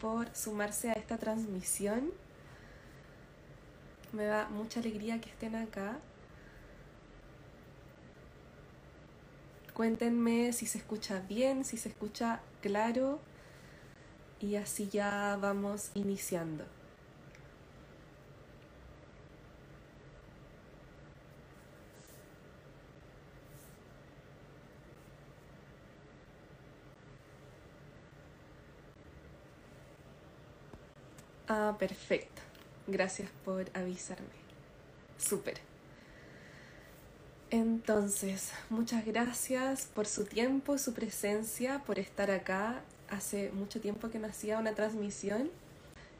Por sumarse a esta transmisión. Me da mucha alegría que estén acá. Cuéntenme si se escucha bien, si se escucha claro y así ya vamos iniciando. Ah, perfecto. Gracias por avisarme. Súper. Entonces, muchas gracias por su tiempo, su presencia, por estar acá. Hace mucho tiempo que no hacía una transmisión.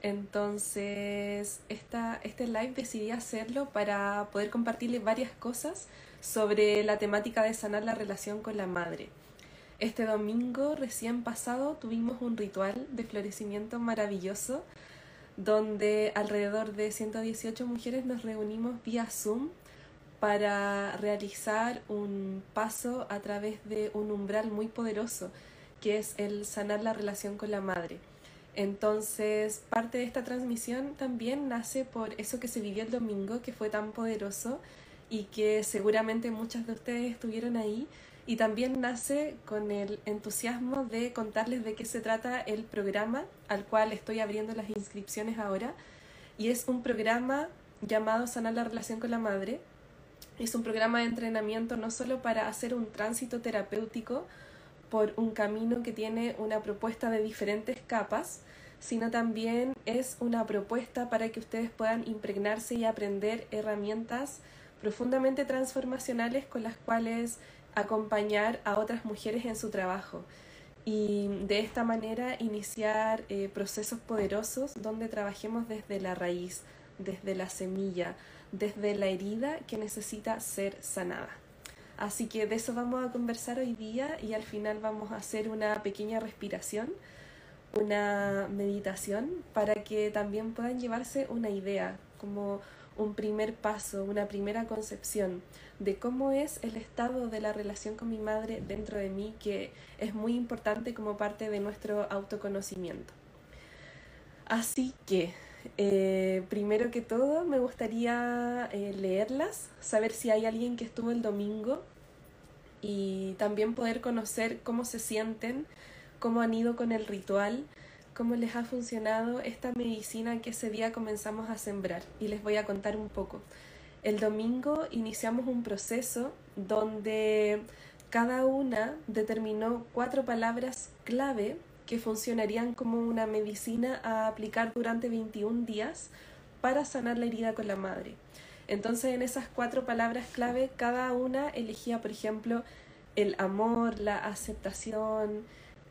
Entonces, esta, este live decidí hacerlo para poder compartirles varias cosas sobre la temática de sanar la relación con la madre. Este domingo recién pasado tuvimos un ritual de florecimiento maravilloso donde alrededor de 118 mujeres nos reunimos vía Zoom para realizar un paso a través de un umbral muy poderoso, que es el sanar la relación con la madre. Entonces, parte de esta transmisión también nace por eso que se vivió el domingo, que fue tan poderoso y que seguramente muchas de ustedes estuvieron ahí y también nace con el entusiasmo de contarles de qué se trata el programa al cual estoy abriendo las inscripciones ahora. Y es un programa llamado Sanar la relación con la madre. Es un programa de entrenamiento no solo para hacer un tránsito terapéutico por un camino que tiene una propuesta de diferentes capas, sino también es una propuesta para que ustedes puedan impregnarse y aprender herramientas profundamente transformacionales con las cuales acompañar a otras mujeres en su trabajo y de esta manera iniciar eh, procesos poderosos donde trabajemos desde la raíz, desde la semilla, desde la herida que necesita ser sanada. Así que de eso vamos a conversar hoy día y al final vamos a hacer una pequeña respiración, una meditación para que también puedan llevarse una idea, como un primer paso, una primera concepción de cómo es el estado de la relación con mi madre dentro de mí, que es muy importante como parte de nuestro autoconocimiento. Así que, eh, primero que todo, me gustaría eh, leerlas, saber si hay alguien que estuvo el domingo y también poder conocer cómo se sienten, cómo han ido con el ritual, cómo les ha funcionado esta medicina que ese día comenzamos a sembrar y les voy a contar un poco. El domingo iniciamos un proceso donde cada una determinó cuatro palabras clave que funcionarían como una medicina a aplicar durante 21 días para sanar la herida con la madre. Entonces en esas cuatro palabras clave cada una elegía, por ejemplo, el amor, la aceptación,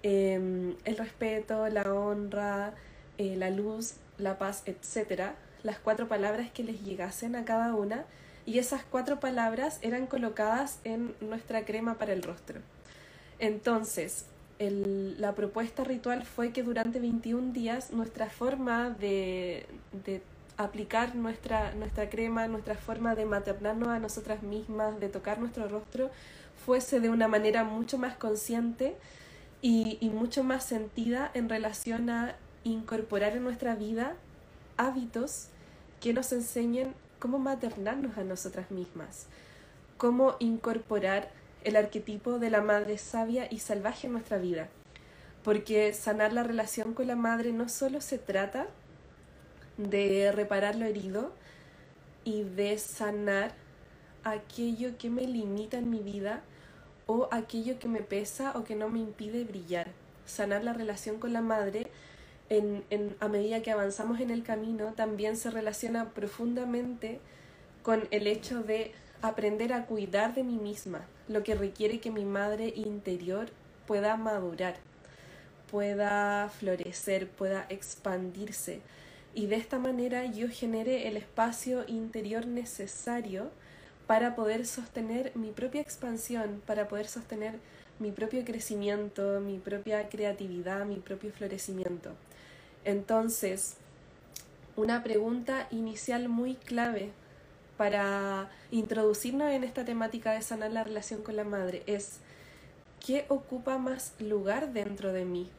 Em, el respeto, la honra, eh, la luz, la paz, etc. Las cuatro palabras que les llegasen a cada una y esas cuatro palabras eran colocadas en nuestra crema para el rostro. Entonces, la propuesta ritual fue que durante 21 días nuestra forma de, aplicar nuestra, nuestra crema, nuestra forma de maternarnos a nosotras mismas, de tocar nuestro rostro, fuese de una manera mucho más consciente y, mucho más sentida en relación a incorporar en nuestra vida hábitos que nos enseñen cómo maternarnos a nosotras mismas, cómo incorporar el arquetipo de la madre sabia y salvaje en nuestra vida. Porque sanar la relación con la madre no solo se trata de reparar lo herido y de sanar aquello que me limita en mi vida, o aquello que me pesa o que no me impide brillar. Sanar la relación con la madre en, a medida que avanzamos en el camino también se relaciona profundamente con el hecho de aprender a cuidar de mí misma, lo que requiere que mi madre interior pueda madurar. pueda florecer, pueda expandirse. Y de esta manera yo genere el espacio interior necesario para poder sostener mi propia expansión, para poder sostener mi propio crecimiento, mi propia creatividad, mi propio florecimiento. Entonces, una pregunta inicial muy clave para introducirnos en esta temática de sanar la relación con la madre es ¿qué ocupa más lugar dentro de mí?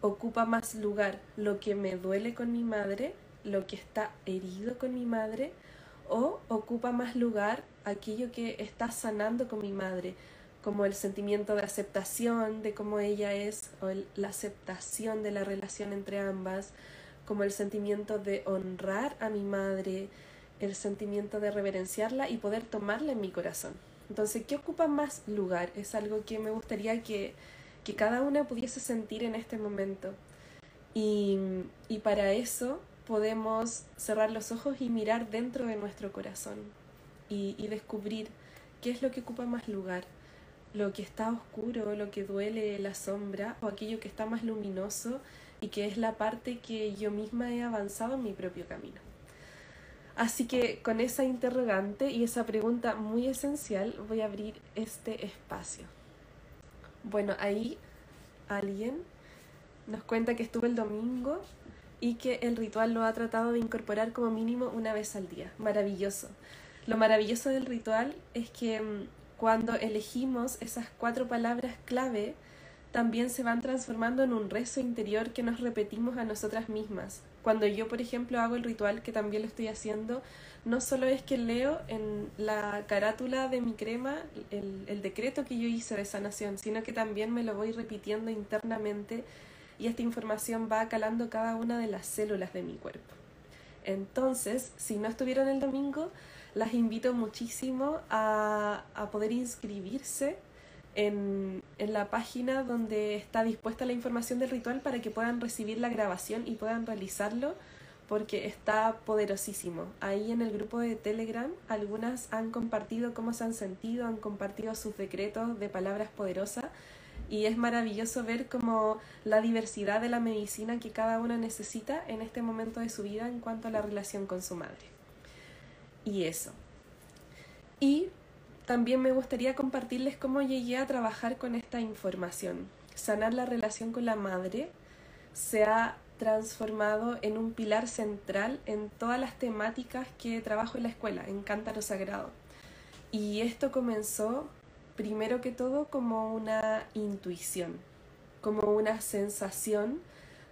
¿Ocupa más lugar lo que me duele con mi madre, lo que está herido con mi madre? ¿O ocupa más lugar aquello que está sanando con mi madre, como el sentimiento de aceptación de cómo ella es, o la aceptación de la relación entre ambas, como el sentimiento de honrar a mi madre, el sentimiento de reverenciarla y poder tomarla en mi corazón. Entonces, ¿qué ocupa más lugar? Es algo que me gustaría que, que cada una pudiese sentir en este momento. Y, y para eso podemos cerrar los ojos y mirar dentro de nuestro corazón y, descubrir qué es lo que ocupa más lugar lo que está oscuro, lo que duele, la sombra, o aquello que está más luminoso y que es la parte que yo misma he avanzado en mi propio camino. Así que con esa interrogante y esa pregunta muy esencial voy a abrir este espacio. Bueno, ahí alguien nos cuenta que estuvo el domingo y que el ritual lo ha tratado de incorporar como mínimo una vez al día. Maravilloso. Lo maravilloso del ritual es que mm, cuando elegimos esas cuatro palabras clave, también se van transformando en un rezo interior que nos repetimos a nosotras mismas. Cuando yo, por ejemplo, hago el ritual, que también lo estoy haciendo, no solo es que leo en la carátula de mi crema el, el decreto que yo hice de sanación, sino que también me lo voy repitiendo internamente y esta información va calando cada una de las células de mi cuerpo. Entonces, si no estuvieron el domingo, las invito muchísimo a, poder inscribirse en, en, la página donde está dispuesta la información del ritual para que puedan recibir la grabación y puedan realizarlo porque está poderosísimo. Ahí en el grupo de Telegram algunas han compartido cómo se han sentido, han compartido sus decretos de palabras poderosas y es maravilloso ver como la diversidad de la medicina que cada una necesita en este momento de su vida en cuanto a la relación con su madre y eso. Y también me gustaría compartirles cómo llegué a trabajar con esta información. Sanar la relación con la madre se ha transformado en un pilar central en todas las temáticas que trabajo en la escuela, en Cántaro Sagrado. Y esto comenzó, primero que todo, como una intuición, como una sensación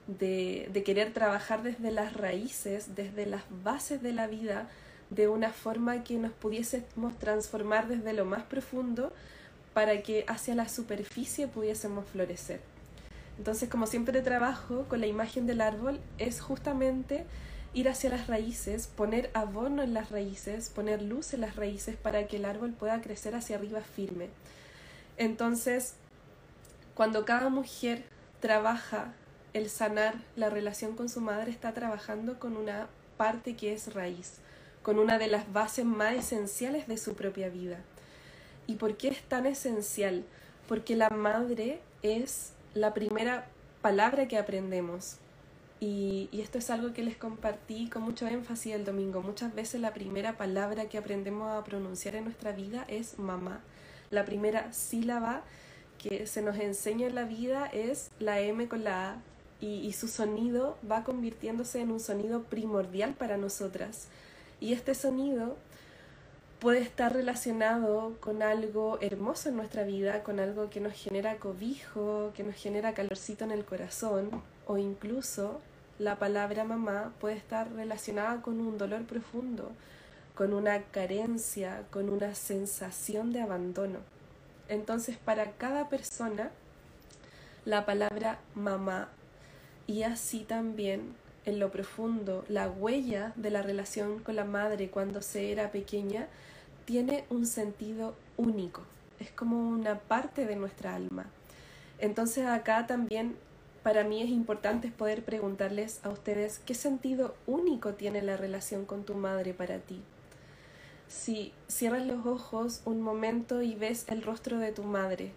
de, de querer trabajar desde las raíces, desde las bases de la vida, de una forma que nos pudiésemos transformar desde lo más profundo para que hacia la superficie pudiésemos florecer. Entonces, como siempre trabajo con la imagen del árbol, es justamente ir hacia las raíces, poner abono en las raíces, poner luz en las raíces para que el árbol pueda crecer hacia arriba firme. Entonces, cuando cada mujer trabaja el sanar la relación con su madre, está trabajando con una parte que es raíz con una de las bases más esenciales de su propia vida. ¿Y por qué es tan esencial? Porque la madre es la primera palabra que aprendemos. Y, esto es algo que les compartí con mucho énfasis el domingo. Muchas veces la primera palabra que aprendemos a pronunciar en nuestra vida es mamá. La primera sílaba que se nos enseña en la vida es la M con la A y su sonido va convirtiéndose en un sonido primordial para nosotras. Y este sonido puede estar relacionado con algo hermoso en nuestra vida, con algo que nos genera cobijo, que nos genera calorcito en el corazón, o incluso la palabra mamá puede estar relacionada con un dolor profundo, con una carencia, con una sensación de abandono. Entonces, para cada persona, la palabra mamá y así también en lo profundo, la huella de la relación con la madre cuando se era pequeña tiene un sentido único, es como una parte de nuestra alma. Entonces acá también para mí es importante poder preguntarles a ustedes qué sentido único tiene la relación con tu madre para ti. Si cierras los ojos un momento y ves el rostro de tu madre,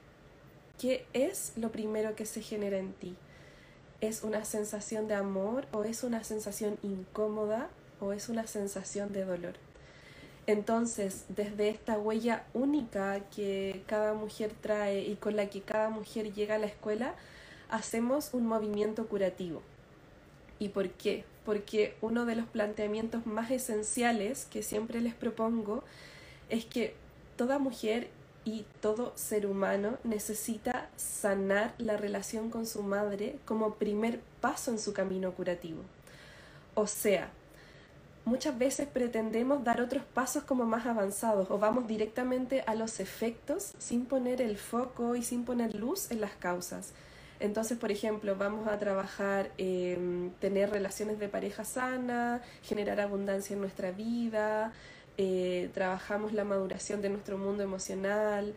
¿qué es lo primero que se genera en ti? ¿Es una sensación de amor o es una sensación incómoda o es una sensación de dolor? Entonces, desde esta huella única que cada mujer trae y con la que cada mujer llega a la escuela, hacemos un movimiento curativo. ¿Y por qué? Porque uno de los planteamientos más esenciales que siempre les propongo es que toda mujer y todo ser humano necesita sanar la relación con su madre como primer paso en su camino curativo. O sea, muchas veces pretendemos dar otros pasos como más avanzados o vamos directamente a los efectos sin poner el foco y sin poner luz en las causas. Entonces, por ejemplo, vamos a trabajar en tener relaciones de pareja sana, generar abundancia en nuestra vida, eh, trabajamos la maduración de nuestro mundo emocional,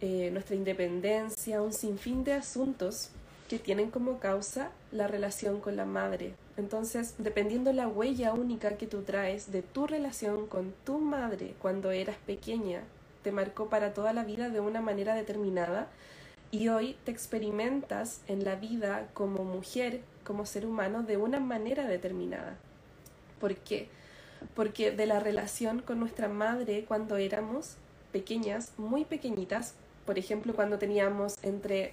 eh, nuestra independencia, un sinfín de asuntos que tienen como causa la relación con la madre. Entonces, dependiendo la huella única que tú traes de tu relación con tu madre cuando eras pequeña, te marcó para toda la vida de una manera determinada, y hoy te experimentas en la vida como mujer, como ser humano, de una manera determinada. ¿Por qué? Porque de la relación con nuestra madre cuando éramos pequeñas, muy pequeñitas, por ejemplo, cuando teníamos entre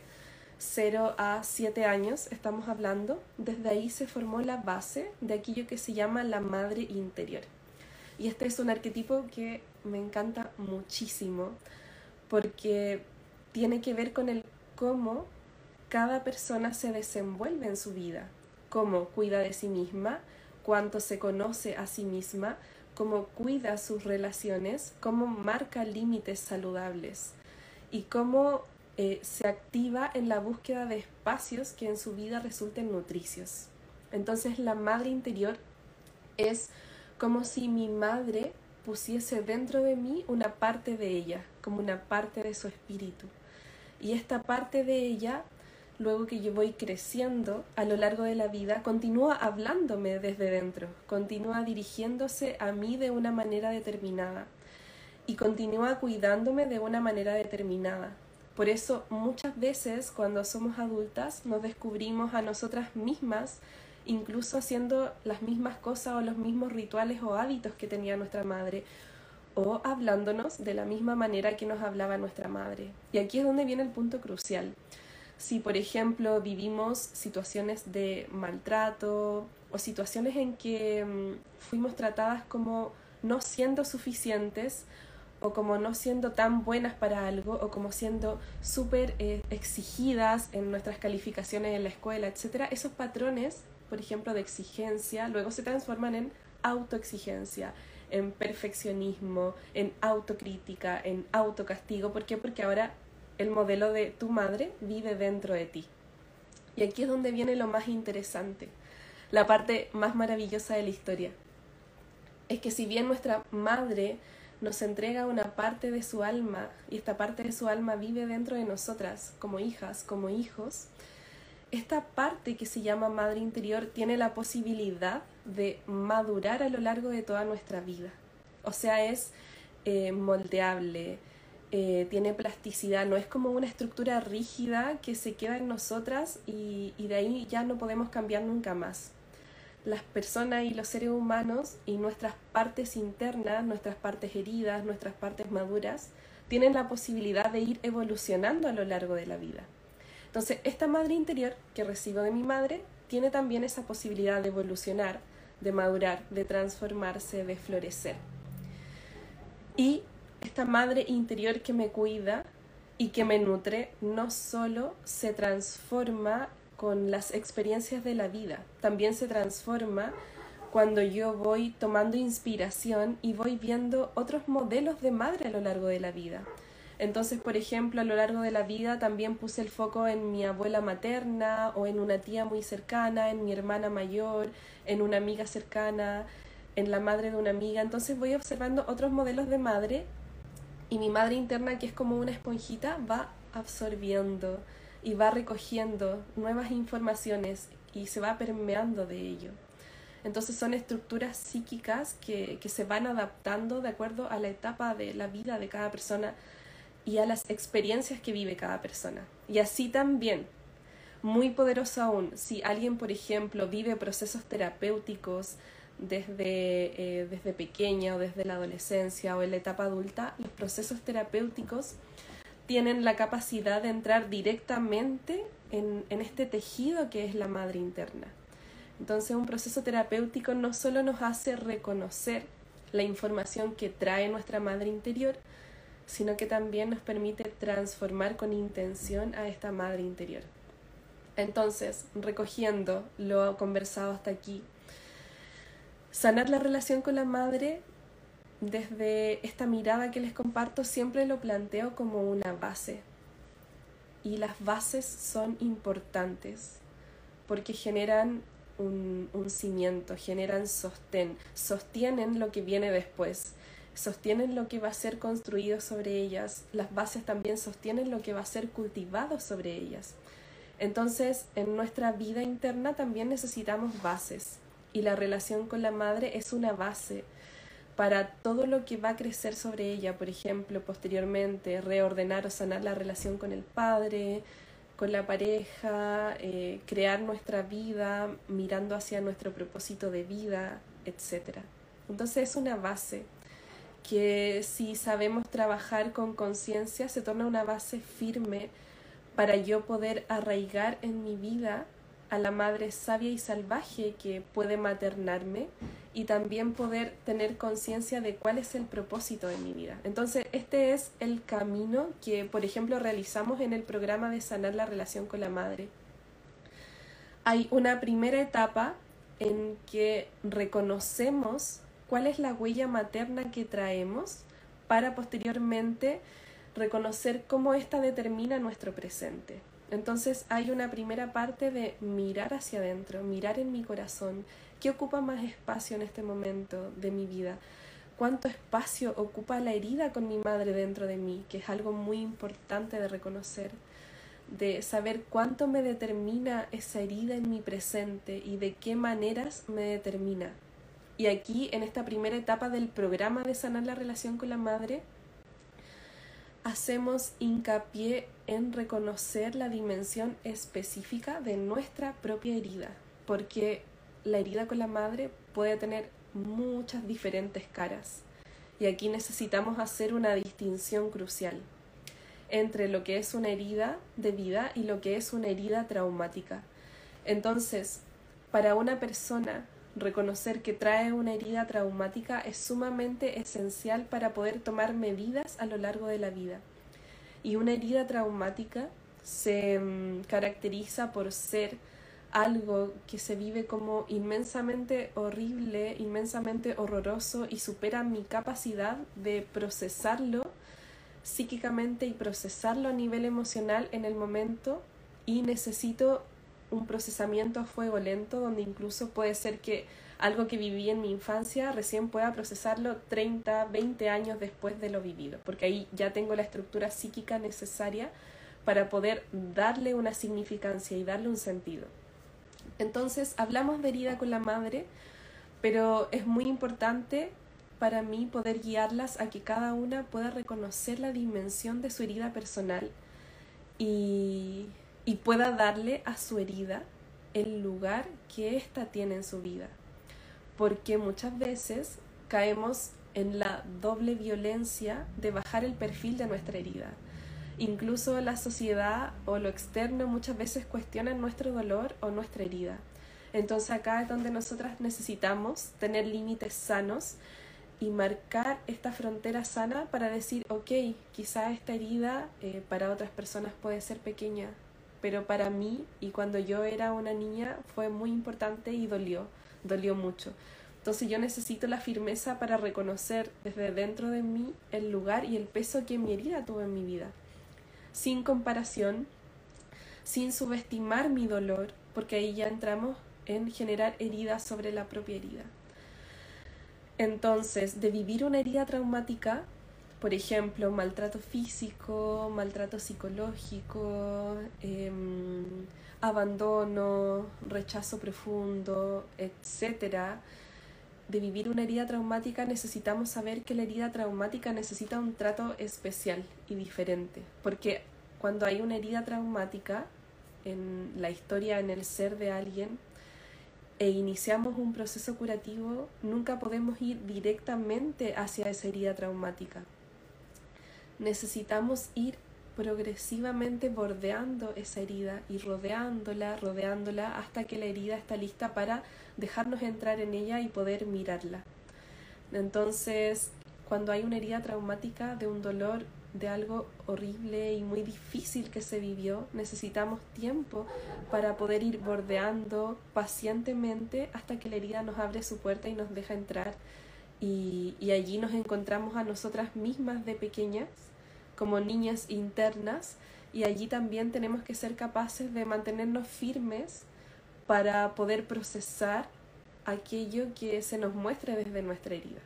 0 a 7 años, estamos hablando, desde ahí se formó la base de aquello que se llama la madre interior. Y este es un arquetipo que me encanta muchísimo porque tiene que ver con el cómo cada persona se desenvuelve en su vida, cómo cuida de sí misma, cuánto se conoce a sí misma, cómo cuida sus relaciones, cómo marca límites saludables y cómo eh, se activa en la búsqueda de espacios que en su vida resulten nutricios. Entonces la madre interior es como si mi madre pusiese dentro de mí una parte de ella, como una parte de su espíritu. Y esta parte de ella, luego que yo voy creciendo a lo largo de la vida, continúa hablándome desde dentro, continúa dirigiéndose a mí de una manera determinada y continúa cuidándome de una manera determinada. Por eso muchas veces cuando somos adultas nos descubrimos a nosotras mismas incluso haciendo las mismas cosas o los mismos rituales o hábitos que tenía nuestra madre o hablándonos de la misma manera que nos hablaba nuestra madre. Y aquí es donde viene el punto crucial. Si, por ejemplo, vivimos situaciones de maltrato o situaciones en que mm, fuimos tratadas como no siendo suficientes o como no siendo tan buenas para algo o como siendo súper eh, exigidas en nuestras calificaciones en la escuela, etc., esos patrones, por ejemplo, de exigencia, luego se transforman en autoexigencia, en perfeccionismo, en autocrítica, en autocastigo. ¿Por qué? Porque ahora el modelo de tu madre vive dentro de ti. Y aquí es donde viene lo más interesante, la parte más maravillosa de la historia. Es que si bien nuestra madre nos entrega una parte de su alma y esta parte de su alma vive dentro de nosotras como hijas, como hijos, esta parte que se llama madre interior tiene la posibilidad de madurar a lo largo de toda nuestra vida. O sea, es eh, moldeable, eh, tiene plasticidad, no es como una estructura rígida que se queda en nosotras y, y de ahí ya no podemos cambiar nunca más. Las personas y los seres humanos y nuestras partes internas, nuestras partes heridas, nuestras partes maduras, tienen la posibilidad de ir evolucionando a lo largo de la vida. Entonces, esta madre interior que recibo de mi madre tiene también esa posibilidad de evolucionar, de madurar, de transformarse, de florecer. Y esta madre interior que me cuida y que me nutre no solo se transforma con las experiencias de la vida, también se transforma cuando yo voy tomando inspiración y voy viendo otros modelos de madre a lo largo de la vida. Entonces, por ejemplo, a lo largo de la vida también puse el foco en mi abuela materna o en una tía muy cercana, en mi hermana mayor, en una amiga cercana, en la madre de una amiga. Entonces voy observando otros modelos de madre y mi madre interna, que es como una esponjita, va absorbiendo y va recogiendo nuevas informaciones y se va permeando de ello. Entonces son estructuras psíquicas que, que se van adaptando de acuerdo a la etapa de la vida de cada persona y a las experiencias que vive cada persona. Y así también, muy poderoso aún, si alguien, por ejemplo, vive procesos terapéuticos desde, eh, desde pequeña o desde la adolescencia o en la etapa adulta, los procesos terapéuticos tienen la capacidad de entrar directamente en, en este tejido que es la madre interna. Entonces un proceso terapéutico no solo nos hace reconocer la información que trae nuestra madre interior, sino que también nos permite transformar con intención a esta madre interior. Entonces, recogiendo lo conversado hasta aquí, sanar la relación con la madre desde esta mirada que les comparto siempre lo planteo como una base. Y las bases son importantes porque generan un, cimiento, generan sostén, sostienen lo que viene después, sostienen lo que va a ser construido sobre ellas, las bases también sostienen lo que va a ser cultivado sobre ellas. Entonces, en nuestra vida interna también necesitamos bases y la relación con la madre es una base para todo lo que va a crecer sobre ella, por ejemplo, posteriormente, reordenar o sanar la relación con el padre, con la pareja, eh, crear nuestra vida mirando hacia nuestro propósito de vida, etc. Entonces es una base que si sabemos trabajar con conciencia se torna una base firme para yo poder arraigar en mi vida a la madre sabia y salvaje que puede maternarme y también poder tener conciencia de cuál es el propósito de mi vida. Entonces, este es el camino que, por ejemplo, realizamos en el programa de sanar la relación con la madre. Hay una primera etapa en que reconocemos cuál es la huella materna que traemos para posteriormente reconocer cómo ésta determina nuestro presente. Entonces hay una primera parte de mirar hacia adentro, mirar en mi corazón, qué ocupa más espacio en este momento de mi vida, cuánto espacio ocupa la herida con mi madre dentro de mí, que es algo muy importante de reconocer, de saber cuánto me determina esa herida en mi presente y de qué maneras me determina. Y aquí, en esta primera etapa del programa de sanar la relación con la madre, hacemos hincapié en reconocer la dimensión específica de nuestra propia herida, porque la herida con la madre puede tener muchas diferentes caras. Y aquí necesitamos hacer una distinción crucial entre lo que es una herida de vida y lo que es una herida traumática. Entonces, para una persona reconocer que trae una herida traumática es sumamente esencial para poder tomar medidas a lo largo de la vida. Y una herida traumática se mm, caracteriza por ser algo que se vive como inmensamente horrible, inmensamente horroroso y supera mi capacidad de procesarlo psíquicamente y procesarlo a nivel emocional en el momento. Y necesito un procesamiento a fuego lento donde incluso puede ser que algo que viví en mi infancia recién pueda procesarlo 30, 20 años después de lo vivido, porque ahí ya tengo la estructura psíquica necesaria para poder darle una significancia y darle un sentido. Entonces, hablamos de herida con la madre, pero es muy importante para mí poder guiarlas a que cada una pueda reconocer la dimensión de su herida personal y y pueda darle a su herida el lugar que ésta tiene en su vida. Porque muchas veces caemos en la doble violencia de bajar el perfil de nuestra herida. Incluso la sociedad o lo externo muchas veces cuestionan nuestro dolor o nuestra herida. Entonces acá es donde nosotras necesitamos tener límites sanos y marcar esta frontera sana para decir, ok, quizá esta herida eh, para otras personas puede ser pequeña, pero para mí y cuando yo era una niña fue muy importante y dolió, dolió mucho. Entonces yo necesito la firmeza para reconocer desde dentro de mí el lugar y el peso que mi herida tuvo en mi vida, sin comparación, sin subestimar mi dolor, porque ahí ya entramos en generar heridas sobre la propia herida. Entonces, de vivir una herida traumática, por ejemplo, maltrato físico, maltrato psicológico, em, abandono, rechazo profundo, etc. De vivir una herida traumática necesitamos saber que la herida traumática necesita un trato especial y diferente, porque cuando hay una herida traumática, en la historia, en el ser de alguien, e iniciamos un proceso curativo, nunca podemos ir directamente hacia esa herida traumática. Necesitamos ir progresivamente bordeando esa herida y rodeándola, rodeándola hasta que la herida está lista para dejarnos entrar en ella y poder mirarla. Entonces, cuando hay una herida traumática de un dolor, de algo horrible y muy difícil que se vivió, necesitamos tiempo para poder ir bordeando pacientemente hasta que la herida nos abre su puerta y nos deja entrar. Y, y allí nos encontramos a nosotras mismas de pequeñas como niñas internas y allí también tenemos que ser capaces de mantenernos firmes para poder procesar aquello que se nos muestre desde nuestra herida.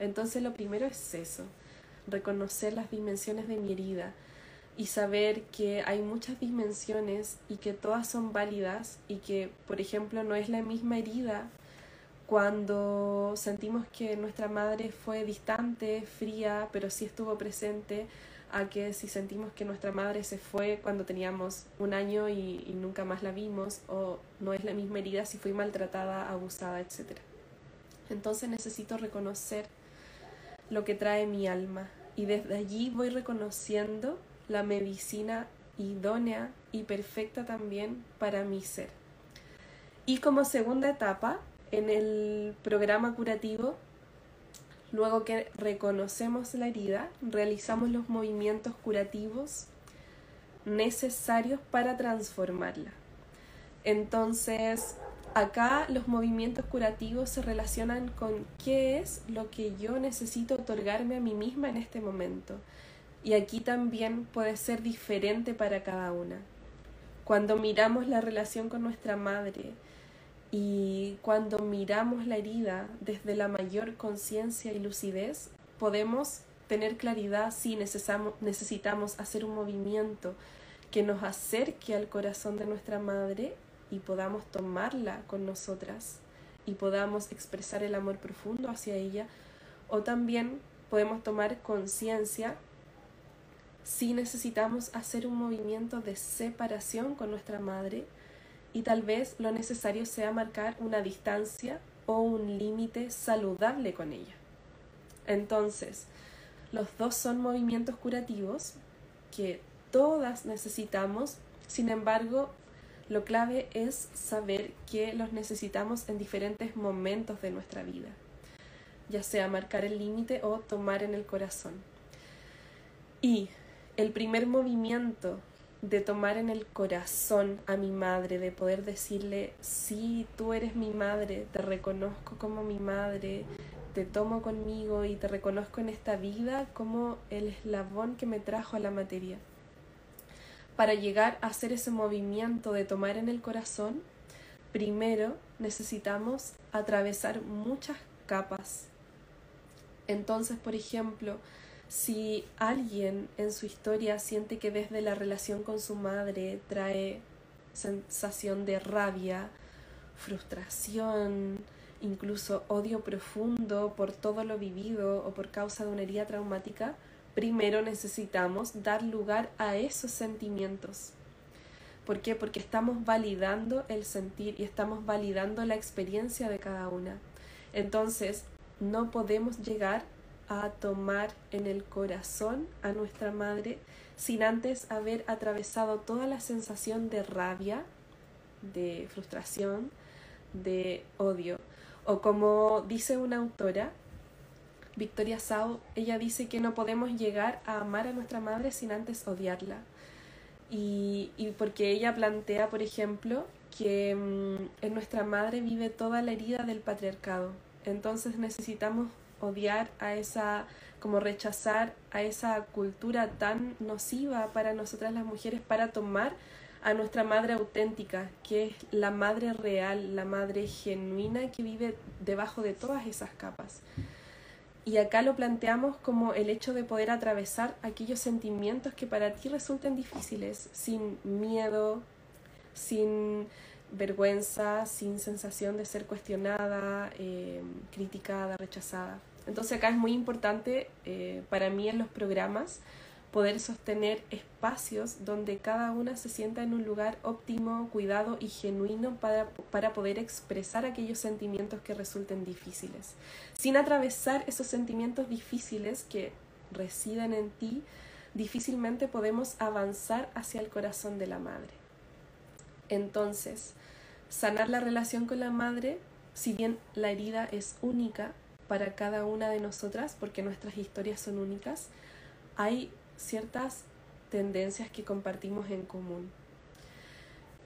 Entonces lo primero es eso, reconocer las dimensiones de mi herida y saber que hay muchas dimensiones y que todas son válidas y que, por ejemplo, no es la misma herida cuando sentimos que nuestra madre fue distante, fría, pero sí estuvo presente, a que si sentimos que nuestra madre se fue cuando teníamos un año y, y, nunca más la vimos, o no es la misma herida si fui maltratada, abusada, etc. Entonces necesito reconocer lo que trae mi alma y desde allí voy reconociendo la medicina idónea y perfecta también para mi ser. Y como segunda etapa, en el programa curativo Luego que reconocemos la herida, realizamos los movimientos curativos necesarios para transformarla. Entonces, acá los movimientos curativos se relacionan con qué es lo que yo necesito otorgarme a mí misma en este momento. Y aquí también puede ser diferente para cada una. Cuando miramos la relación con nuestra madre, y cuando miramos la herida desde la mayor conciencia y lucidez, podemos tener claridad si necesitamos hacer un movimiento que nos acerque al corazón de nuestra madre y podamos tomarla con nosotras y podamos expresar el amor profundo hacia ella, o también podemos tomar conciencia si necesitamos hacer un movimiento de separación con nuestra madre y tal vez lo necesario sea marcar una distancia o un límite saludable con ella. Entonces, los dos son movimientos curativos que todas necesitamos, sin embargo, lo clave es saber que los necesitamos en diferentes momentos de nuestra vida, ya sea marcar el límite o tomar en el corazón. Y el primer movimiento de tomar en el corazón a mi madre, de poder decirle, sí, tú eres mi madre, te reconozco como mi madre, te tomo conmigo y te reconozco en esta vida como el eslabón que me trajo a la materia. Para llegar a hacer ese movimiento de tomar en el corazón, primero necesitamos atravesar muchas capas. Entonces, por ejemplo, si alguien en su historia siente que desde la relación con su madre trae sensación de rabia, frustración, incluso odio profundo por todo lo vivido o por causa de una herida traumática, primero necesitamos dar lugar a esos sentimientos. ¿Por qué? Porque estamos validando el sentir y estamos validando la experiencia de cada una. Entonces, no podemos llegar a tomar en el corazón a nuestra madre sin antes haber atravesado toda la sensación de rabia, de frustración, de odio. O como dice una autora, Victoria Sau, ella dice que no podemos llegar a amar a nuestra madre sin antes odiarla. Y, y porque ella plantea, por ejemplo, que mm, en nuestra madre vive toda la herida del patriarcado. Entonces necesitamos odiar a esa, como rechazar a esa cultura tan nociva para nosotras las mujeres para tomar a nuestra madre auténtica, que es la madre real, la madre genuina que vive debajo de todas esas capas. Y acá lo planteamos como el hecho de poder atravesar aquellos sentimientos que para ti resulten difíciles, sin miedo, sin vergüenza, sin sensación de ser cuestionada, eh, criticada, rechazada. Entonces acá es muy importante eh, para mí en los programas poder sostener espacios donde cada una se sienta en un lugar óptimo, cuidado y genuino para, para, poder expresar aquellos sentimientos que resulten difíciles, sin atravesar esos sentimientos difíciles que residen en ti, difícilmente podemos avanzar hacia el corazón de la madre. Entonces, sanar la relación con la madre, si bien la herida es única para cada una de nosotras, porque nuestras historias son únicas, hay ciertas tendencias que compartimos en común.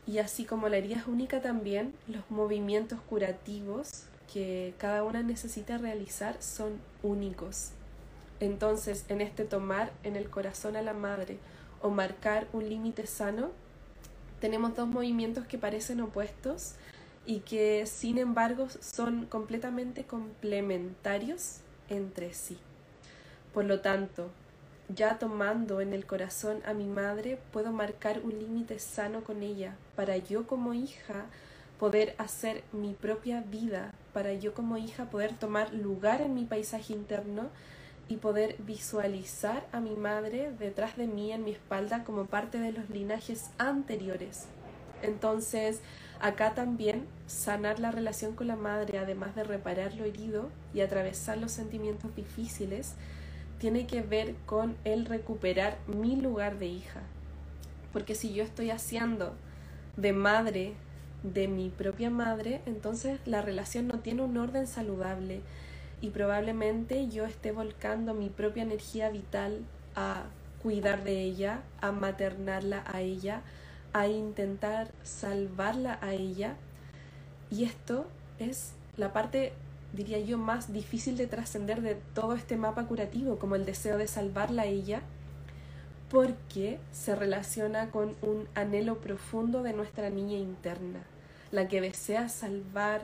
Y así como la herida es única también, los movimientos curativos que cada una necesita realizar son únicos. Entonces, en este tomar en el corazón a la madre o marcar un límite sano, tenemos dos movimientos que parecen opuestos y que sin embargo son completamente complementarios entre sí. Por lo tanto, ya tomando en el corazón a mi madre, puedo marcar un límite sano con ella para yo como hija poder hacer mi propia vida, para yo como hija poder tomar lugar en mi paisaje interno y poder visualizar a mi madre detrás de mí en mi espalda como parte de los linajes anteriores. Entonces, acá también sanar la relación con la madre, además de reparar lo herido y atravesar los sentimientos difíciles, tiene que ver con el recuperar mi lugar de hija. Porque si yo estoy haciendo de madre de mi propia madre, entonces la relación no tiene un orden saludable y probablemente yo esté volcando mi propia energía vital a cuidar de ella, a maternarla a ella, a intentar salvarla a ella. Y esto es la parte, diría yo, más difícil de trascender de todo este mapa curativo, como el deseo de salvarla a ella, porque se relaciona con un anhelo profundo de nuestra niña interna, la que desea salvar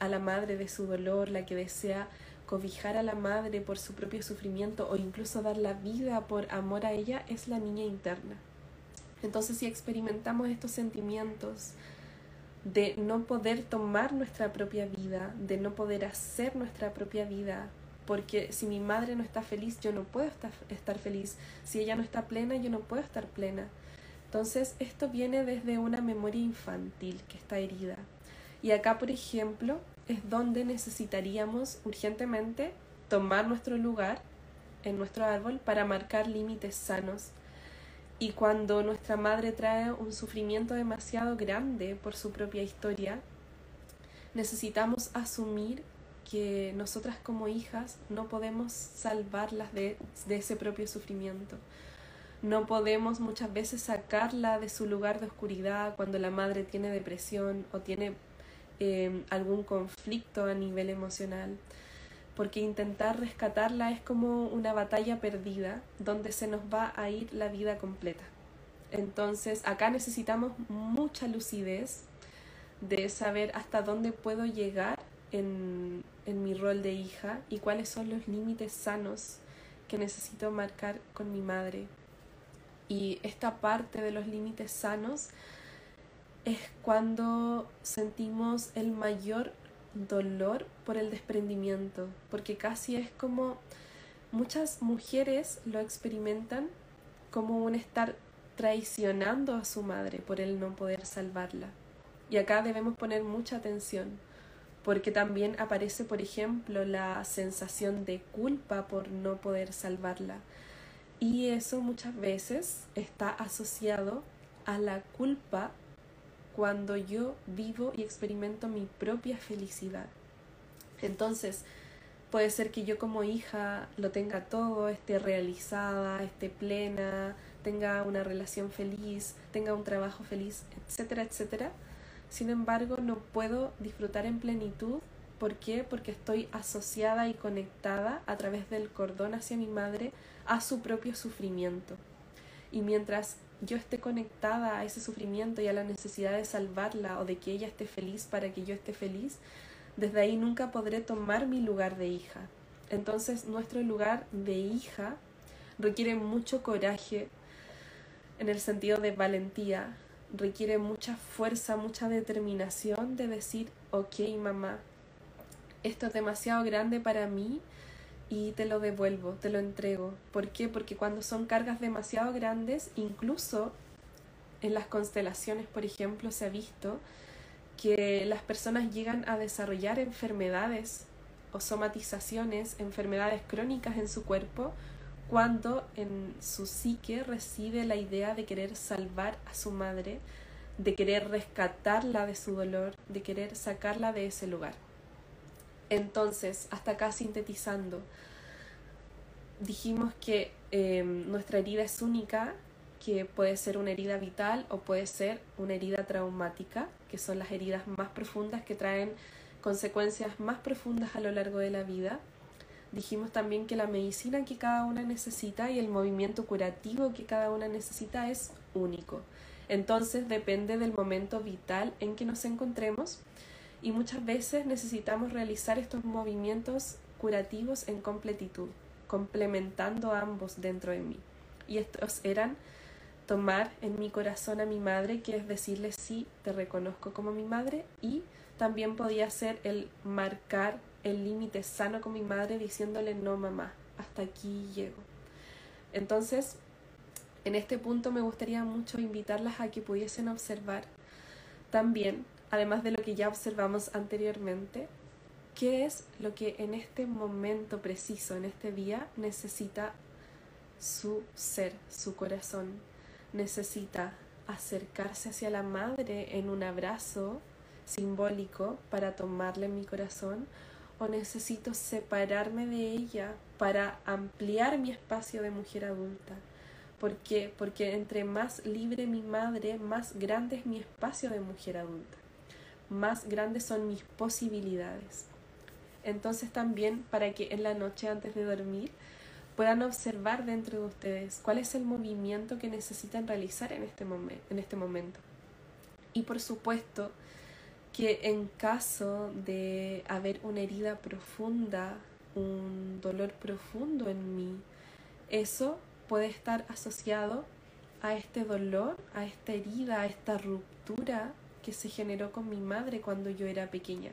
a la madre de su dolor, la que desea cobijar a la madre por su propio sufrimiento o incluso dar la vida por amor a ella, es la niña interna. Entonces si experimentamos estos sentimientos de no poder tomar nuestra propia vida, de no poder hacer nuestra propia vida, porque si mi madre no está feliz, yo no puedo estar feliz, si ella no está plena, yo no puedo estar plena. Entonces esto viene desde una memoria infantil que está herida, y acá, por ejemplo, es donde necesitaríamos urgentemente tomar nuestro lugar en nuestro árbol para marcar límites sanos. Y cuando nuestra madre trae un sufrimiento demasiado grande por su propia historia, necesitamos asumir que nosotras como hijas no podemos salvarlas de, de, ese propio sufrimiento. No podemos muchas veces sacarla de su lugar de oscuridad cuando la madre tiene depresión o tiene Em, algún conflicto a nivel emocional, porque intentar rescatarla es como una batalla perdida donde se nos va a ir la vida completa. Entonces acá necesitamos mucha lucidez de saber hasta dónde puedo llegar en, en mi rol de hija y cuáles son los límites sanos que necesito marcar con mi madre. Y esta parte de los límites sanos es cuando sentimos el mayor dolor por el desprendimiento, porque casi es como muchas mujeres lo experimentan como un estar traicionando a su madre por el no poder salvarla. Y acá debemos poner mucha atención, porque también aparece, por ejemplo, la sensación de culpa por no poder salvarla. Y eso muchas veces está asociado a la culpa cuando yo vivo y experimento mi propia felicidad. Entonces, puede ser que yo como hija lo tenga todo, esté realizada, esté plena, tenga una relación feliz, tenga un trabajo feliz, etcétera, etcétera. Sin embargo, no puedo disfrutar en plenitud. ¿Por qué? Porque estoy asociada y conectada a través del cordón hacia mi madre a su propio sufrimiento. Y mientras yo esté conectada a ese sufrimiento y a la necesidad de salvarla o de que ella esté feliz para que yo esté feliz, desde ahí nunca podré tomar mi lugar de hija. Entonces nuestro lugar de hija requiere mucho coraje en el sentido de valentía, requiere mucha fuerza, mucha determinación de decir, ok mamá, esto es demasiado grande para mí y te lo devuelvo, te lo entrego. ¿Por qué? Porque cuando son cargas demasiado grandes, incluso en las constelaciones, por ejemplo, se ha visto que las personas llegan a desarrollar enfermedades o somatizaciones, enfermedades crónicas en su cuerpo, cuando en su psique reside la idea de querer salvar a su madre, de querer rescatarla de su dolor, de querer sacarla de ese lugar. Entonces, hasta acá sintetizando, dijimos que em, nuestra herida es única, que puede ser una herida vital o puede ser una herida traumática, que son las heridas más profundas que traen consecuencias más profundas a lo largo de la vida. Dijimos también que la medicina que cada una necesita y el movimiento curativo que cada una necesita es único. Entonces depende del momento vital en que nos encontremos y muchas veces necesitamos realizar estos movimientos curativos en completitud, complementando ambos dentro de mí. Y estos eran tomar en mi corazón a mi madre, que es decirle sí, te reconozco como mi madre, y también podía ser el marcar el límite sano con mi madre diciéndole no mamá, hasta aquí llego. Entonces, en este punto me gustaría mucho invitarlas a que pudiesen observar también además de lo que ya observamos anteriormente, qué es lo que en este momento preciso, en este día, necesita su ser, su corazón. Necesita acercarse hacia la madre en un abrazo simbólico para tomarle mi corazón o necesito separarme de ella para ampliar mi espacio de mujer adulta. ¿Por qué? Porque entre más libre mi madre, más grande es mi espacio de mujer adulta más grandes son mis posibilidades. Entonces también para que en la noche antes de dormir puedan observar dentro de ustedes cuál es el movimiento que necesitan realizar en este, en este momento. Y por supuesto que en caso de haber una herida profunda, un dolor profundo en mí, eso puede estar asociado a este dolor, a esta herida, a esta ruptura que se generó con mi madre cuando yo era pequeña,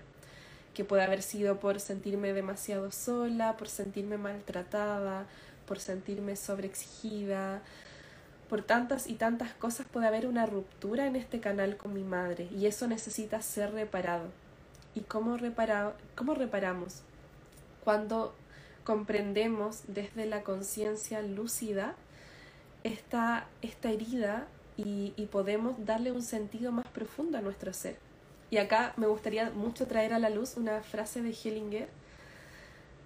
que puede haber sido por sentirme demasiado sola, por sentirme maltratada, por sentirme sobreexigida, por tantas y tantas cosas puede haber una ruptura en este canal con mi madre y eso necesita ser reparado. ¿Y cómo, cómo reparamos? Cuando comprendemos desde la conciencia lúcida esta, esta herida y, podemos darle un sentido más profundo a nuestro ser. Y acá me gustaría mucho traer a la luz una frase de Hellinger.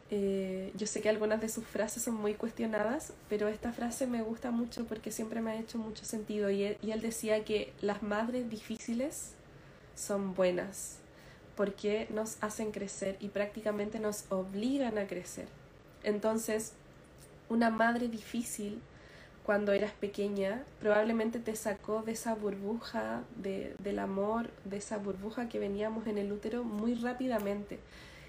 Eh, yo sé que algunas de sus frases son muy cuestionadas, pero esta frase me gusta mucho porque siempre me ha hecho mucho sentido. Y él, y él decía que las madres difíciles son buenas porque nos hacen crecer y prácticamente nos obligan a crecer. Entonces, una madre difícil cuando eras pequeña, probablemente te sacó de esa burbuja de, del amor, de esa burbuja que veníamos en el útero muy rápidamente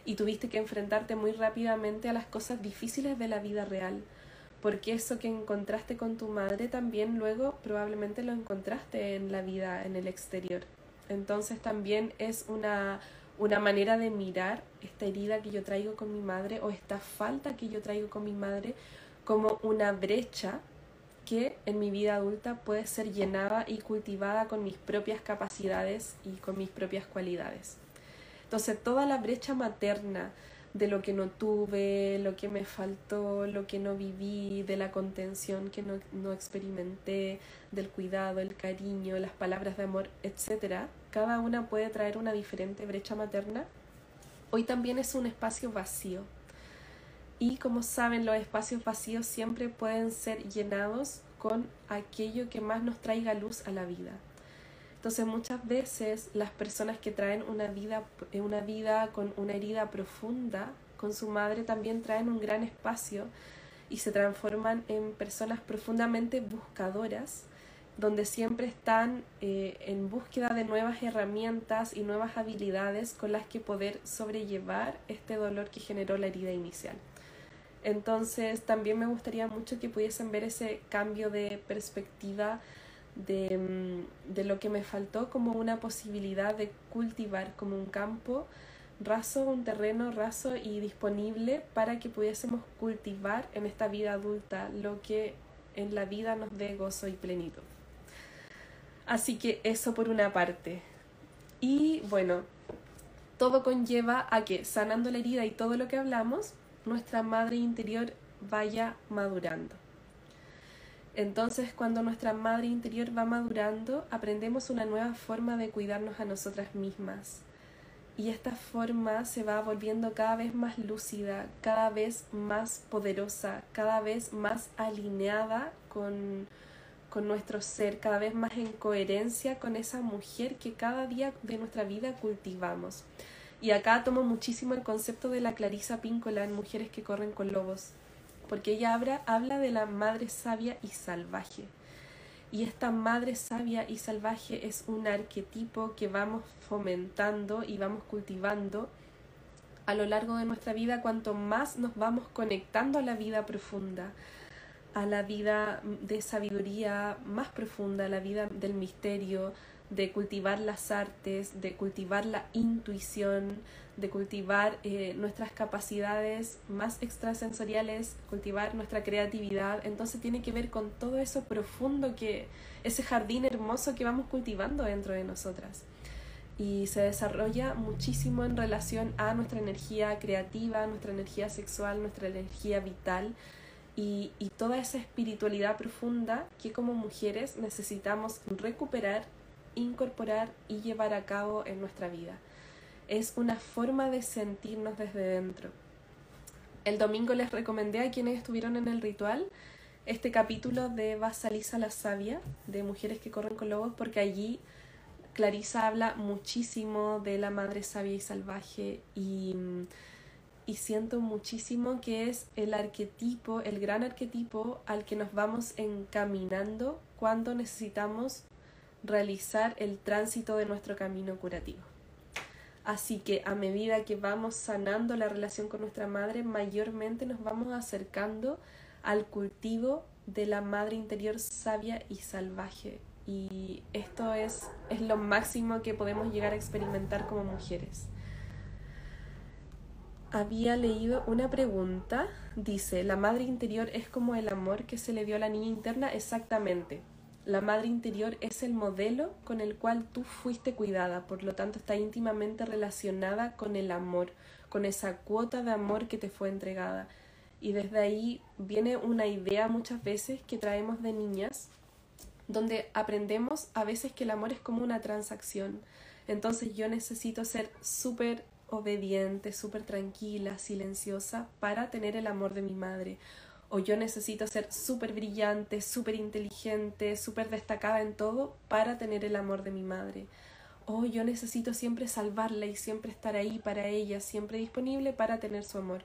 y tuviste que enfrentarte muy rápidamente a las cosas difíciles de la vida real, porque eso que encontraste con tu madre también luego probablemente lo encontraste en la vida en el exterior. Entonces también es una, una manera de mirar esta herida que yo traigo con mi madre o esta falta que yo traigo con mi madre como una brecha que en mi vida adulta puede ser llenada y cultivada con mis propias capacidades y con mis propias cualidades. Entonces toda la brecha materna de lo que no tuve, lo que me faltó, lo que no viví, de la contención que no, no experimenté, del cuidado, el cariño, las palabras de amor, etc., cada una puede traer una diferente brecha materna. Hoy también es un espacio vacío, y como saben, los espacios vacíos siempre pueden ser llenados con aquello que más nos traiga luz a la vida. Entonces muchas veces las personas que traen una vida, eh, una vida con una herida profunda con su madre también traen un gran espacio y se transforman en personas profundamente buscadoras, donde siempre están eh, en búsqueda de nuevas herramientas y nuevas habilidades con las que poder sobrellevar este dolor que generó la herida inicial. Entonces también me gustaría mucho que pudiesen ver ese cambio de perspectiva de, mm, de, lo que me faltó como una posibilidad de cultivar como un campo raso, un terreno raso y disponible para que pudiésemos cultivar en esta vida adulta lo que en la vida nos dé gozo y plenitud. Así que eso por una parte. Y bueno, todo conlleva a que sanando la herida y todo lo que hablamos, nuestra madre interior vaya madurando. Entonces, cuando nuestra madre interior va madurando, aprendemos una nueva forma de cuidarnos a nosotras mismas. Y esta forma se va volviendo cada vez más lúcida, cada vez más poderosa, cada vez más alineada con, con nuestro ser, cada vez más en coherencia con esa mujer que cada día de nuestra vida cultivamos. Y acá tomo muchísimo el concepto de la Clarisa Píncola en Mujeres que corren con lobos, porque ella habla, habla de la madre sabia y salvaje. Y esta madre sabia y salvaje es un arquetipo que vamos fomentando y vamos cultivando a lo largo de nuestra vida cuanto más nos vamos conectando a la vida profunda, a la vida de sabiduría más profunda, a la vida del misterio, de cultivar las artes, de cultivar la intuición, de cultivar eh, nuestras capacidades más extrasensoriales, cultivar nuestra creatividad. Entonces tiene que ver con todo eso profundo que, ese jardín hermoso que vamos cultivando dentro de nosotras. Y se desarrolla muchísimo en relación a nuestra energía creativa, nuestra energía sexual, nuestra energía vital y, y toda esa espiritualidad profunda que como mujeres necesitamos recuperar incorporar y llevar a cabo en nuestra vida. Es una forma de sentirnos desde dentro. El domingo les recomendé a quienes estuvieron en el ritual este capítulo de Basalisa la Sabia, de Mujeres que corren con lobos, porque allí Clarisa habla muchísimo de la madre sabia y salvaje y, y siento muchísimo que es el arquetipo, el gran arquetipo al que nos vamos encaminando cuando necesitamos realizar el tránsito de nuestro camino curativo. Así que a medida que vamos sanando la relación con nuestra madre, mayormente nos vamos acercando al cultivo de la madre interior sabia y salvaje. Y esto es, es lo máximo que podemos llegar a experimentar como mujeres. Había leído una pregunta, dice, ¿la madre interior es como el amor que se le dio a la niña interna? Exactamente. La madre interior es el modelo con el cual tú fuiste cuidada, por lo tanto está íntimamente relacionada con el amor, con esa cuota de amor que te fue entregada. Y desde ahí viene una idea muchas veces que traemos de niñas, donde aprendemos a veces que el amor es como una transacción. Entonces yo necesito ser súper obediente, súper tranquila, silenciosa para tener el amor de mi madre o yo necesito ser súper brillante, súper inteligente, súper destacada en todo para tener el amor de mi madre. O yo necesito siempre salvarla y siempre estar ahí para ella, siempre disponible para tener su amor.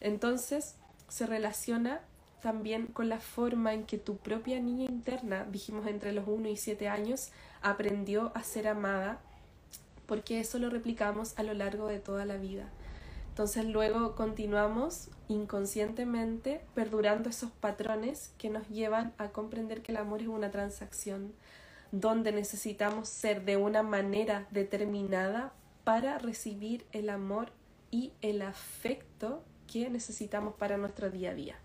Entonces se relaciona también con la forma en que tu propia niña interna, dijimos entre los 1 y 7 años, aprendió a ser amada, porque eso lo replicamos a lo largo de toda la vida. Entonces luego continuamos inconscientemente perdurando esos patrones que nos llevan a comprender que el amor es una transacción donde necesitamos ser de una manera determinada para recibir el amor y el afecto que necesitamos para nuestro día a día.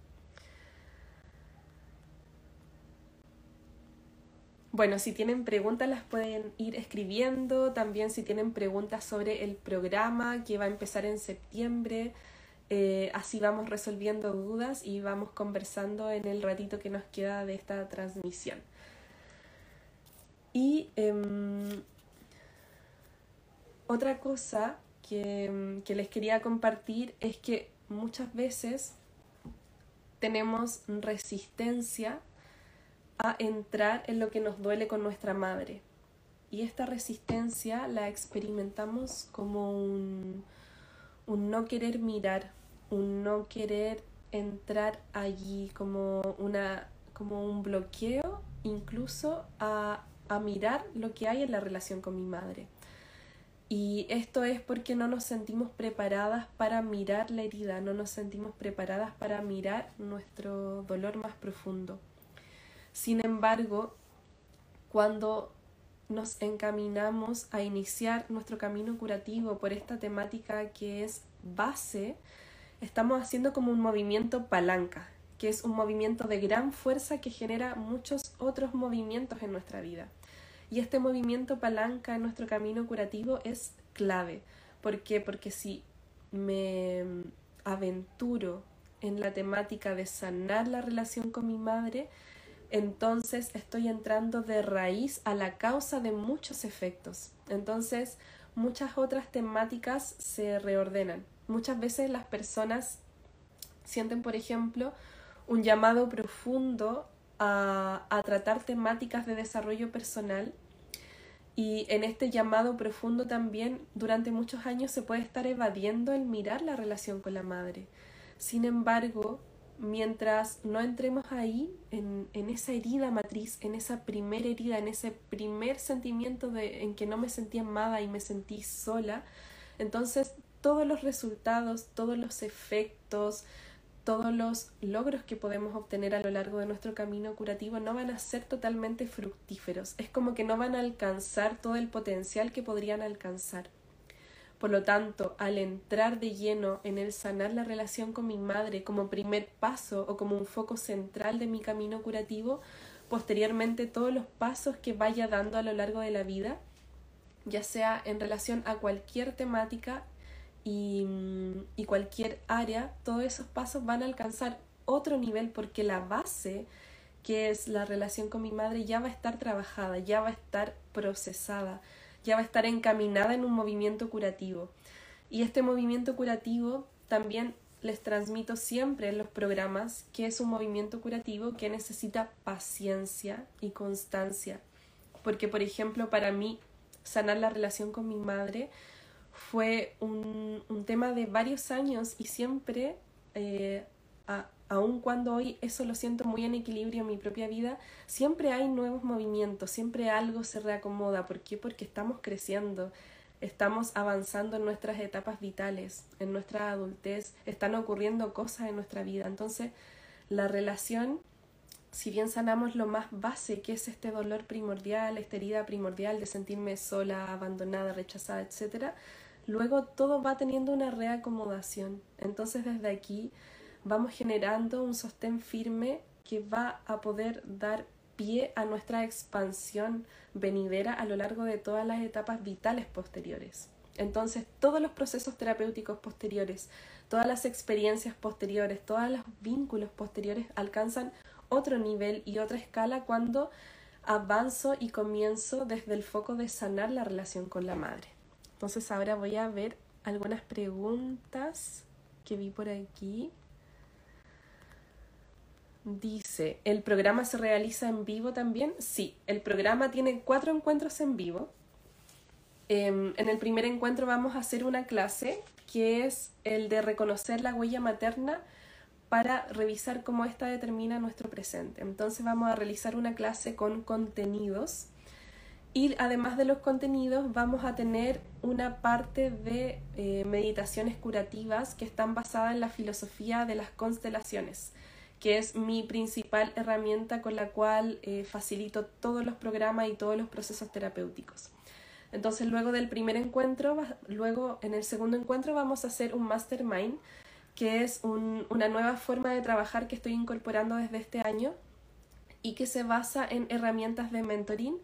Bueno, si tienen preguntas las pueden ir escribiendo. También si tienen preguntas sobre el programa que va a empezar en septiembre. Eh, así vamos resolviendo dudas y vamos conversando en el ratito que nos queda de esta transmisión. Y em, otra cosa que, que les quería compartir es que muchas veces tenemos resistencia a entrar en lo que nos duele con nuestra madre. Y esta resistencia la experimentamos como un, un no querer mirar, un no querer entrar allí, como, una, como un bloqueo incluso a, a mirar lo que hay en la relación con mi madre. Y esto es porque no nos sentimos preparadas para mirar la herida, no nos sentimos preparadas para mirar nuestro dolor más profundo. Sin embargo, cuando nos encaminamos a iniciar nuestro camino curativo por esta temática que es base, estamos haciendo como un movimiento palanca, que es un movimiento de gran fuerza que genera muchos otros movimientos en nuestra vida. Y este movimiento palanca en nuestro camino curativo es clave. ¿Por qué? Porque si me aventuro en la temática de sanar la relación con mi madre, entonces estoy entrando de raíz a la causa de muchos efectos. Entonces, muchas otras temáticas se reordenan. Muchas veces las personas sienten, por ejemplo, un llamado profundo a, a tratar temáticas de desarrollo personal y en este llamado profundo también durante muchos años se puede estar evadiendo el mirar la relación con la madre. Sin embargo, mientras no entremos ahí, en, en, esa herida matriz, en esa primera herida, en ese primer sentimiento de, en que no me sentí amada y me sentí sola, entonces todos los resultados, todos los efectos, todos los logros que podemos obtener a lo largo de nuestro camino curativo no van a ser totalmente fructíferos. Es como que no van a alcanzar todo el potencial que podrían alcanzar. Por lo tanto, al entrar de lleno en el sanar la relación con mi madre como primer paso o como un foco central de mi camino curativo, posteriormente todos los pasos que vaya dando a lo largo de la vida, ya sea en relación a cualquier temática y, y cualquier área, todos esos pasos van a alcanzar otro nivel porque la base que es la relación con mi madre ya va a estar trabajada, ya va a estar procesada, ya va a estar encaminada en un movimiento curativo. Y este movimiento curativo también les transmito siempre en los programas que es un movimiento curativo que necesita paciencia y constancia. Porque, por ejemplo, para mí, sanar la relación con mi madre fue un, un tema de varios años y siempre, eh, aun cuando hoy eso lo siento muy en equilibrio en mi propia vida, siempre hay nuevos movimientos, siempre algo se reacomoda. ¿Por qué? Porque estamos creciendo, estamos avanzando en nuestras etapas vitales, en nuestra adultez, están ocurriendo cosas en nuestra vida. Entonces, la relación, si bien sanamos lo más base, que es este dolor primordial, esta herida primordial de sentirme sola, abandonada, rechazada, etc., luego todo va teniendo una reacomodación. Entonces, desde aquí vamos generando un sostén firme que va a poder dar pie a nuestra expansión venidera a lo largo de todas las etapas vitales posteriores. Entonces, todos los procesos terapéuticos posteriores, todas las experiencias posteriores, todos los vínculos posteriores alcanzan otro nivel y otra escala cuando avanzo y comienzo desde el foco de sanar la relación con la madre. Entonces, ahora voy a ver algunas preguntas que vi por aquí. Dice, ¿el programa se realiza en vivo también? Sí, el programa tiene cuatro encuentros en vivo. Em, en el primer encuentro vamos a hacer una clase que es el de reconocer la huella materna para revisar cómo ésta determina nuestro presente. Entonces vamos a realizar una clase con contenidos y además de los contenidos vamos a tener una parte de eh, meditaciones curativas que están basadas en la filosofía de las constelaciones que es mi principal herramienta con la cual eh, facilito todos los programas y todos los procesos terapéuticos. Entonces, luego del primer encuentro, luego en el segundo encuentro vamos a hacer un mastermind, que es una nueva forma de trabajar que estoy incorporando desde este año y que se basa en herramientas de mentoring,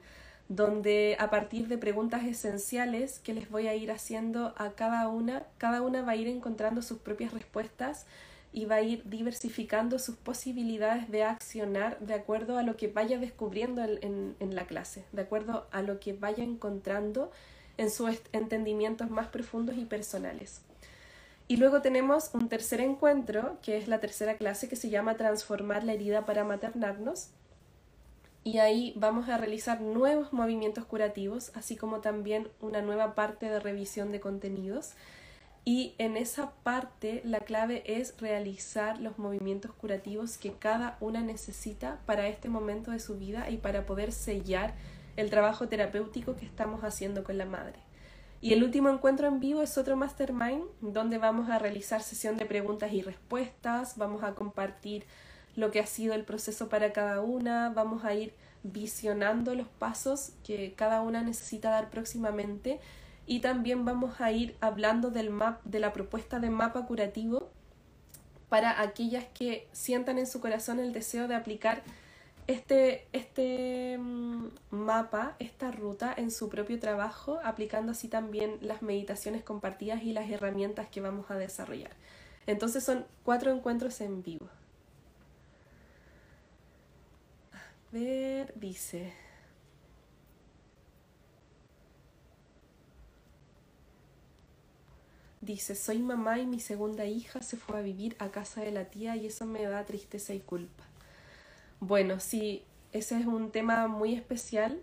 donde a partir de preguntas esenciales que les voy a ir haciendo a cada una, cada una va a ir encontrando sus propias respuestas y va a ir diversificando sus posibilidades de accionar de acuerdo a lo que vaya descubriendo en, en, la clase, de acuerdo a lo que vaya encontrando en sus entendimientos más profundos y personales. Y luego tenemos un tercer encuentro, que es la tercera clase, que se llama Transformar la herida para maternarnos. Y ahí vamos a realizar nuevos movimientos curativos, así como también una nueva parte de revisión de contenidos y en esa parte la clave es realizar los movimientos curativos que cada una necesita para este momento de su vida y para poder sellar el trabajo terapéutico que estamos haciendo con la madre. Y el último encuentro en vivo es otro mastermind donde vamos a realizar sesión de preguntas y respuestas, vamos a compartir lo que ha sido el proceso para cada una, vamos a ir visionando los pasos que cada una necesita dar próximamente y también vamos a ir hablando del map, de la propuesta de mapa curativo para aquellas que sientan en su corazón el deseo de aplicar este, este mm, mapa, esta ruta en su propio trabajo, aplicando así también las meditaciones compartidas y las herramientas que vamos a desarrollar. Entonces son cuatro encuentros en vivo. A ver, dice. Dice, soy mamá y mi segunda hija se fue a vivir a casa de la tía y eso me da tristeza y culpa. Bueno, sí, ese es un tema muy especial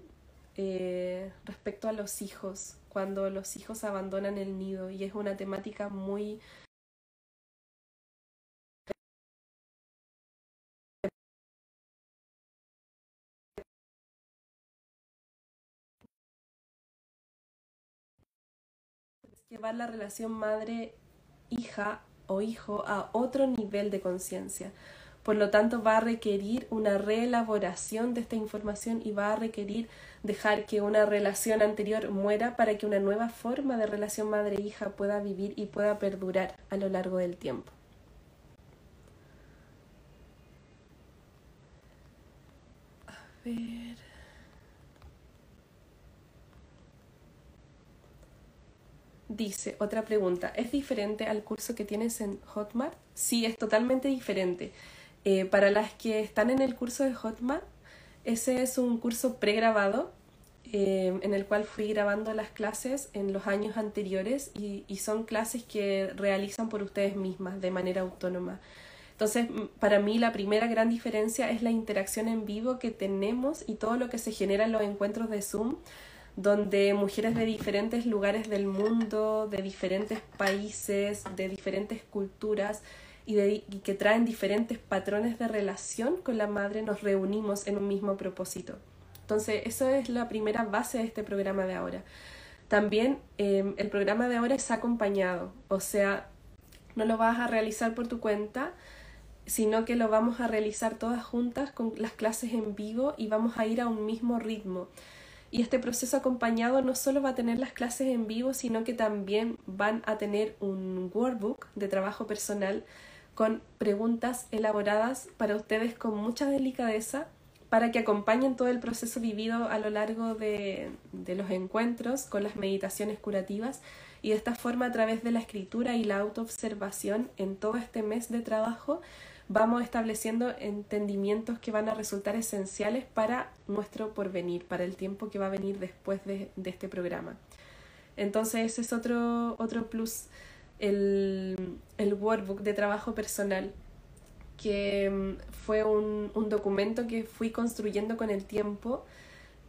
eh, respecto a los hijos, cuando los hijos abandonan el nido y es una temática muy llevar la relación madre-hija o hijo a otro nivel de conciencia. Por lo tanto, va a requerir una reelaboración de esta información y va a requerir dejar que una relación anterior muera para que una nueva forma de relación madre-hija pueda vivir y pueda perdurar a lo largo del tiempo. A ver. Dice, otra pregunta, ¿es diferente al curso que tienes en Hotmart? Sí, es totalmente diferente. Eh, para las que están en el curso de Hotmart, ese es un curso pregrabado eh, en el cual fui grabando las clases en los años anteriores y, y, son clases que realizan por ustedes mismas de manera autónoma. Entonces, para mí la primera gran diferencia es la interacción en vivo que tenemos y todo lo que se genera en los encuentros de Zoom, donde mujeres de diferentes lugares del mundo, de diferentes países, de diferentes culturas, y, que traen diferentes patrones de relación con la madre, nos reunimos en un mismo propósito. Entonces, eso es la primera base de este programa de ahora. También em, el programa de ahora es acompañado, o sea, no lo vas a realizar por tu cuenta, sino que lo vamos a realizar todas juntas con las clases en vivo y vamos a ir a un mismo ritmo. Y este proceso acompañado no solo va a tener las clases en vivo, sino que también van a tener un workbook de trabajo personal con preguntas elaboradas para ustedes con mucha delicadeza para que acompañen todo el proceso vivido a lo largo de, de, los encuentros con las meditaciones curativas y de esta forma a través de la escritura y la autoobservación en todo este mes de trabajo vamos estableciendo entendimientos que van a resultar esenciales para nuestro porvenir, para el tiempo que va a venir después de, este programa. Entonces ese es otro, otro plus el, el workbook de trabajo personal, que mm, fue un, un, documento que fui construyendo con el tiempo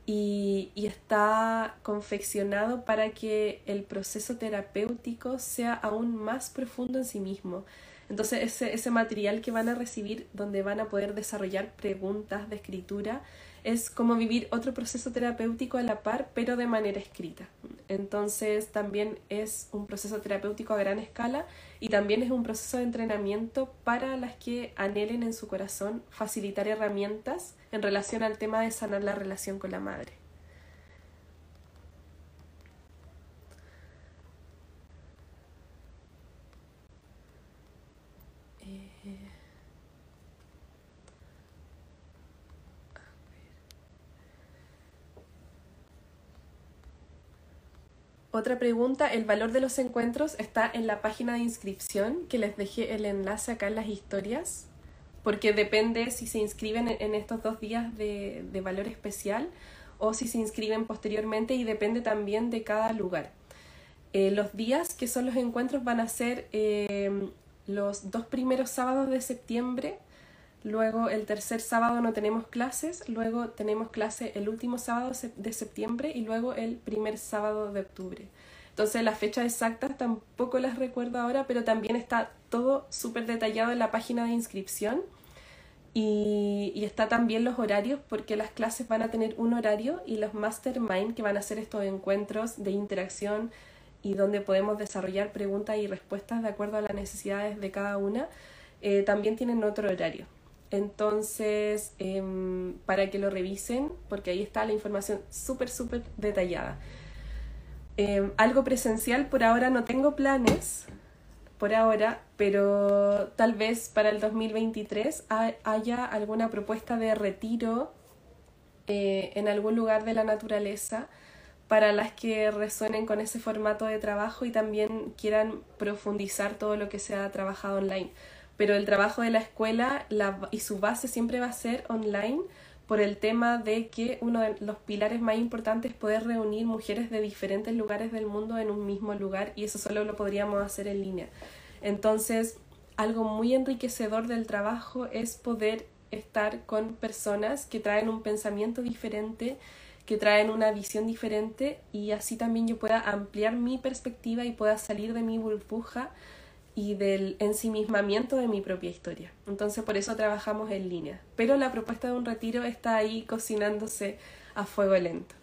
y, y, está confeccionado para que el proceso terapéutico sea aún más profundo en sí mismo. Entonces ese, ese material que van a recibir donde van a poder desarrollar preguntas de escritura es como vivir otro proceso terapéutico a la par, pero de manera escrita. Entonces también es un proceso terapéutico a gran escala y también es un proceso de entrenamiento para las que anhelen en su corazón facilitar herramientas en relación al tema de sanar la relación con la madre. Otra pregunta, el valor de los encuentros está en la página de inscripción, que les dejé el enlace acá en las historias, porque depende si se inscriben en estos dos días de, valor especial o si se inscriben posteriormente y depende también de cada lugar. Eh, los días que son los encuentros van a ser eh, los dos primeros sábados de septiembre Luego el tercer sábado no tenemos clases, luego tenemos clase el último sábado de septiembre y luego el primer sábado de octubre. Entonces las fechas exactas tampoco las recuerdo ahora, pero también está todo súper detallado en la página de inscripción y, y, está también los horarios porque las clases van a tener un horario y los mastermind que van a ser estos encuentros de interacción y donde podemos desarrollar preguntas y respuestas de acuerdo a las necesidades de cada una, eh, también tienen otro horario. Entonces, em, para que lo revisen, porque ahí está la información súper, súper detallada. Em, algo presencial, por ahora no tengo planes, por ahora, pero tal vez para el 2023 haya alguna propuesta de retiro eh, en algún lugar de la naturaleza para las que resuenen con ese formato de trabajo y también quieran profundizar todo lo que se ha trabajado online pero el trabajo de la escuela y su base siempre va a ser online por el tema de que uno de los pilares más importantes es poder reunir mujeres de diferentes lugares del mundo en un mismo lugar y eso solo lo podríamos hacer en línea. Entonces, algo muy enriquecedor del trabajo es poder estar con personas que traen un pensamiento diferente, que traen una visión diferente y así también yo pueda ampliar mi perspectiva y pueda salir de mi burbuja y del ensimismamiento de mi propia historia. Entonces por eso trabajamos en línea. Pero la propuesta de un retiro está ahí cocinándose a fuego lento.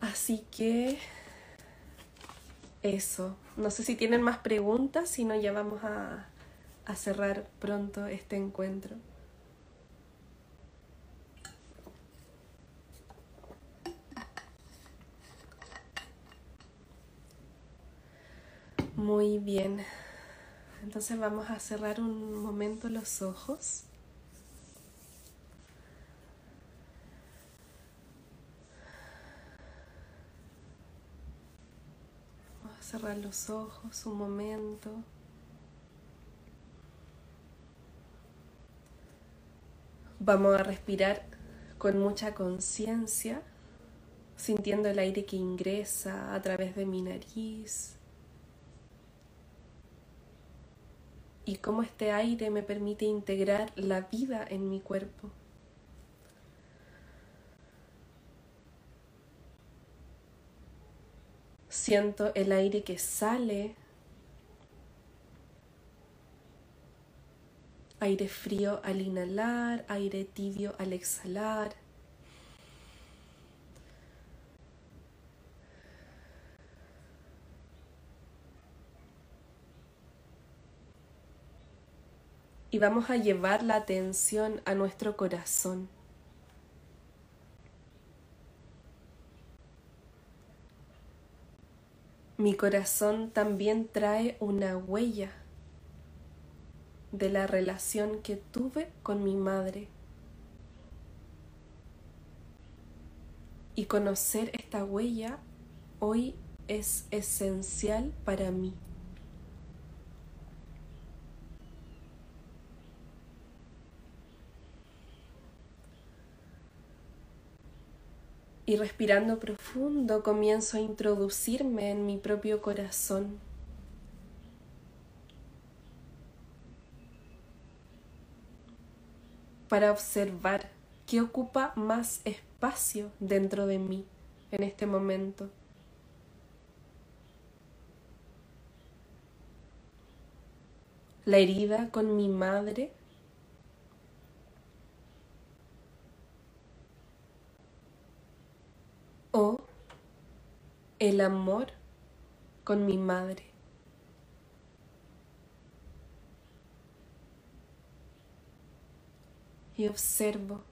Así que eso. No sé si tienen más preguntas, si no ya vamos a, a cerrar pronto este encuentro. Muy bien. Entonces vamos a cerrar un momento los ojos. Vamos a cerrar los ojos un momento. Vamos a respirar con mucha conciencia, sintiendo el aire que ingresa a través de mi nariz y cómo este aire me permite integrar la vida en mi cuerpo. Siento el aire que sale, aire frío al inhalar, aire tibio al exhalar. Y vamos a llevar la atención a nuestro corazón. Mi corazón también trae una huella de la relación que tuve con mi madre. Y conocer esta huella hoy es esencial para mí. Y respirando profundo comienzo a introducirme en mi propio corazón. Para observar qué ocupa más espacio dentro de mí en este momento. La herida con mi madre o el amor con mi madre. Y observo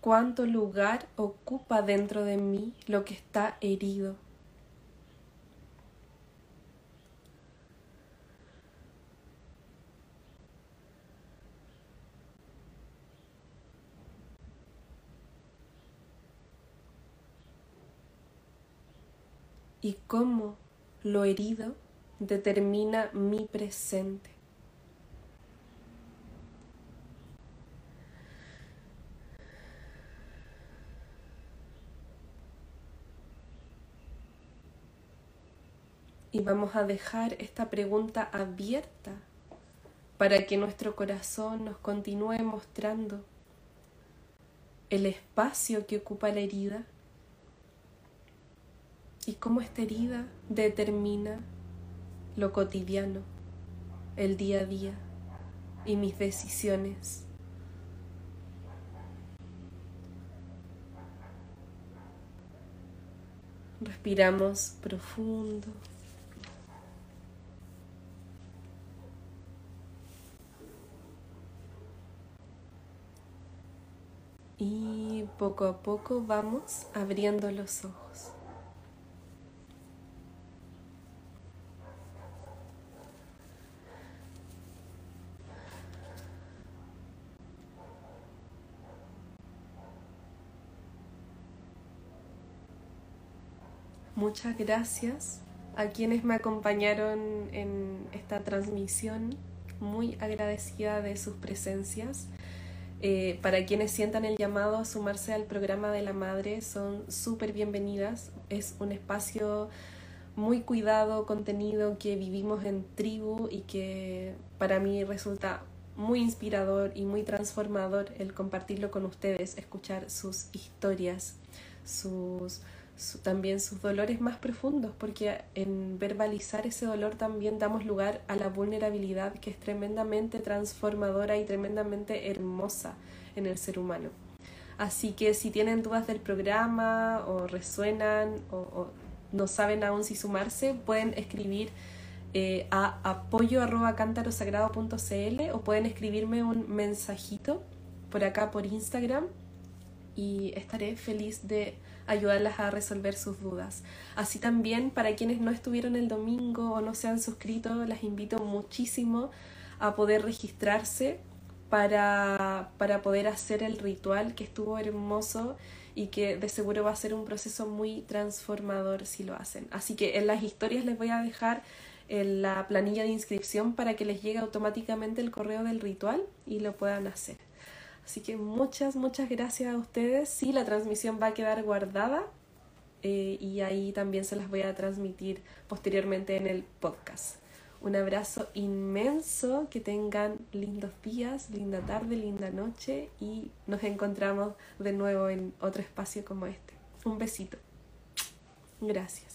cuánto lugar ocupa dentro de mí lo que está herido. y cómo lo herido determina mi presente. Y vamos a dejar esta pregunta abierta para que nuestro corazón nos continúe mostrando el espacio que ocupa la herida y cómo esta herida determina lo cotidiano, el día a día y mis decisiones. Respiramos profundo. Y poco a poco vamos abriendo los ojos. Muchas gracias a quienes me acompañaron en esta transmisión. Muy agradecida de sus presencias. Eh, para quienes sientan el llamado a sumarse al programa de la madre, son súper bienvenidas. Es un espacio muy cuidado, contenido que vivimos en tribu y que para mí resulta muy inspirador y muy transformador el compartirlo con ustedes, escuchar sus historias, sus también sus dolores más profundos, porque en verbalizar ese dolor también damos lugar a la vulnerabilidad que es tremendamente transformadora y tremendamente hermosa en el ser humano. Así que si tienen dudas del programa o resuenan o, no saben aún si sumarse, pueden escribir eh, a apoyo o pueden escribirme un mensajito por acá por Instagram y estaré feliz de ayudarlas a resolver sus dudas. Así también para quienes no estuvieron el domingo o no se han suscrito, las invito muchísimo a poder registrarse para, para poder hacer el ritual que estuvo hermoso y que de seguro va a ser un proceso muy transformador si lo hacen. Así que en las historias les voy a dejar en la planilla de inscripción para que les llegue automáticamente el correo del ritual y lo puedan hacer. Así que muchas, muchas gracias a ustedes. Sí, la transmisión va a quedar guardada eh, y ahí también se las voy a transmitir posteriormente en el podcast. Un abrazo inmenso, que tengan lindos días, linda tarde, linda noche y nos encontramos de nuevo en otro espacio como este. Un besito. Gracias.